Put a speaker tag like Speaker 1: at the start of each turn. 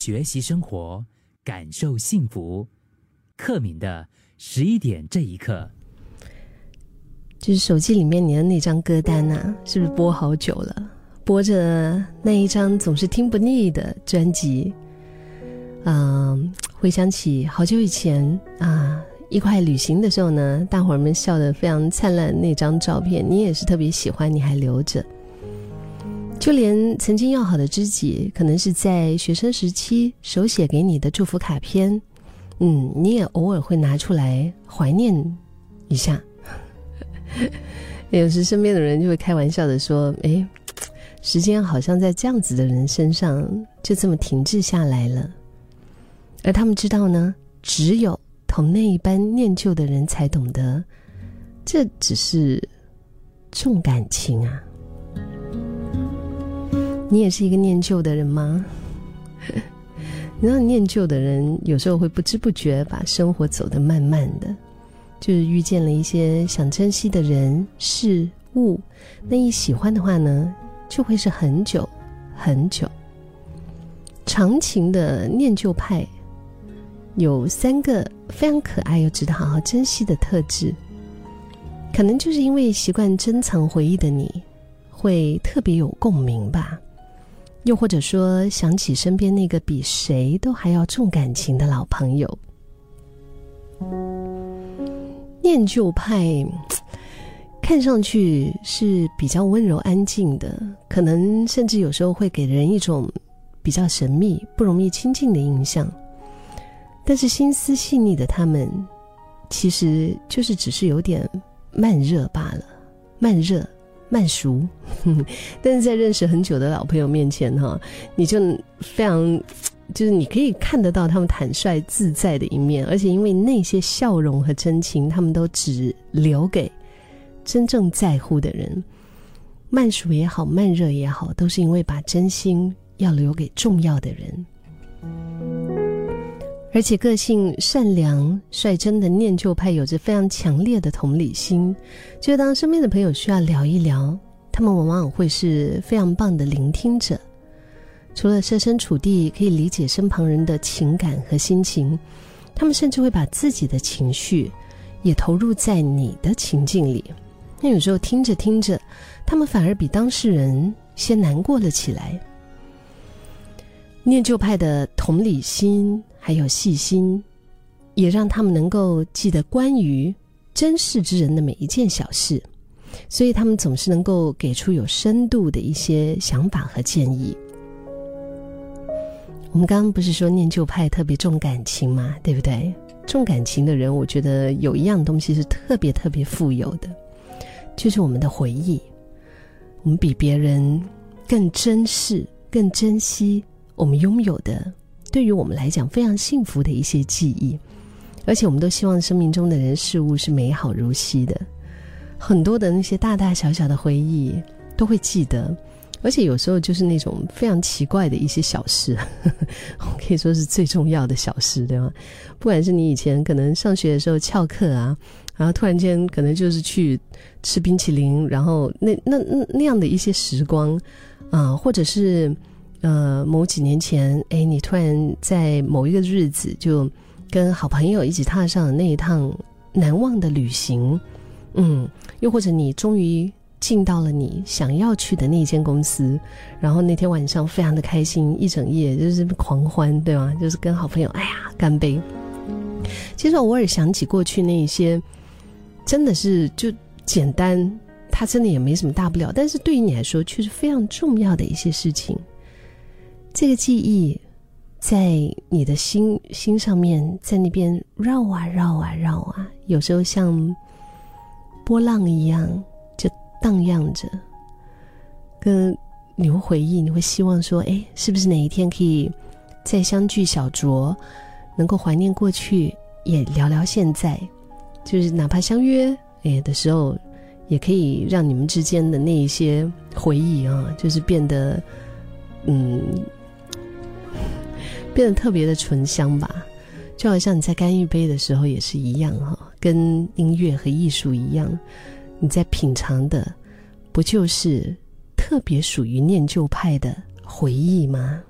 Speaker 1: 学习生活，感受幸福。克敏的十一点这一刻，
Speaker 2: 就是手机里面你的那张歌单呐、是不是播好久了？播着那一张总是听不腻的专辑，嗯，回想起好久以前啊，一块旅行的时候呢，大伙儿们笑得非常灿烂那张照片，你也是特别喜欢，你还留着。就连曾经要好的知己，可能是在学生时期手写给你的祝福卡片，嗯，你也偶尔会拿出来怀念一下。有时身边的人就会开玩笑的说：“诶，时间好像在这样子的人身上就这么停滞下来了。”而他们知道呢，只有同那一般念旧的人才懂得，这只是重感情啊。你也是一个念旧的人吗？你知道念旧的人有时候会不知不觉把生活走得慢慢的，就是遇见了一些想珍惜的人事物，那一喜欢的话呢，就会是很久很久。长情的念旧派有三个非常可爱又值得好好珍惜的特质，可能就是因为习惯珍藏回忆的你，会特别有共鸣吧。又或者说，想起身边那个比谁都还要重感情的老朋友，念旧派看上去是比较温柔安静的，可能甚至有时候会给人一种比较神秘、不容易亲近的印象。但是心思细腻的他们，其实就是只是有点慢热罢了，慢热。慢熟，但是在认识很久的老朋友面前哈，你就非常，就是你可以看得到他们坦率自在的一面，而且因为那些笑容和真情，他们都只留给真正在乎的人。慢熟也好，慢热也好，都是因为把真心要留给重要的人。而且个性善良、率真的念旧派有着非常强烈的同理心，就当身边的朋友需要聊一聊，他们往往会是非常棒的聆听者。除了设身处地可以理解身旁人的情感和心情，他们甚至会把自己的情绪也投入在你的情境里。那有时候听着听着，他们反而比当事人先难过了起来。念旧派的同理心。还有细心，也让他们能够记得关于珍视之人的每一件小事，所以他们总是能够给出有深度的一些想法和建议。我们刚刚不是说念旧派特别重感情吗？对不对？重感情的人，我觉得有一样东西是特别特别富有的，就是我们的回忆。我们比别人更珍视、更珍惜我们拥有的。对于我们来讲，非常幸福的一些记忆，而且我们都希望生命中的人事物是美好如昔的。很多的那些大大小小的回忆都会记得，而且有时候就是那种非常奇怪的一些小事，可以说是最重要的小事，对吗？不管是你以前可能上学的时候翘课啊，然后突然间可能就是去吃冰淇淋，然后那那那那样的一些时光啊，或者是。呃，某几年前，哎，你突然在某一个日子就跟好朋友一起踏上了那一趟难忘的旅行，嗯，又或者你终于进到了你想要去的那间公司，然后那天晚上非常的开心，一整夜就是狂欢，对吗？就是跟好朋友，哎呀，干杯。其实偶尔想起过去那一些，真的是就简单，它真的也没什么大不了，但是对于你来说却是非常重要的一些事情。这个记忆，在你的心心上面，在那边绕啊绕啊绕啊，有时候像波浪一样，就荡漾着。跟你会回忆，你会希望说，哎，是不是哪一天可以再相聚小酌，能够怀念过去，也聊聊现在，就是哪怕相约哎的时候，也可以让你们之间的那一些回忆啊，就是变得嗯。真的特别的醇香吧，就好像你在干一杯的时候也是一样哈，跟音乐和艺术一样，你在品尝的，不就是特别属于念旧派的回忆吗？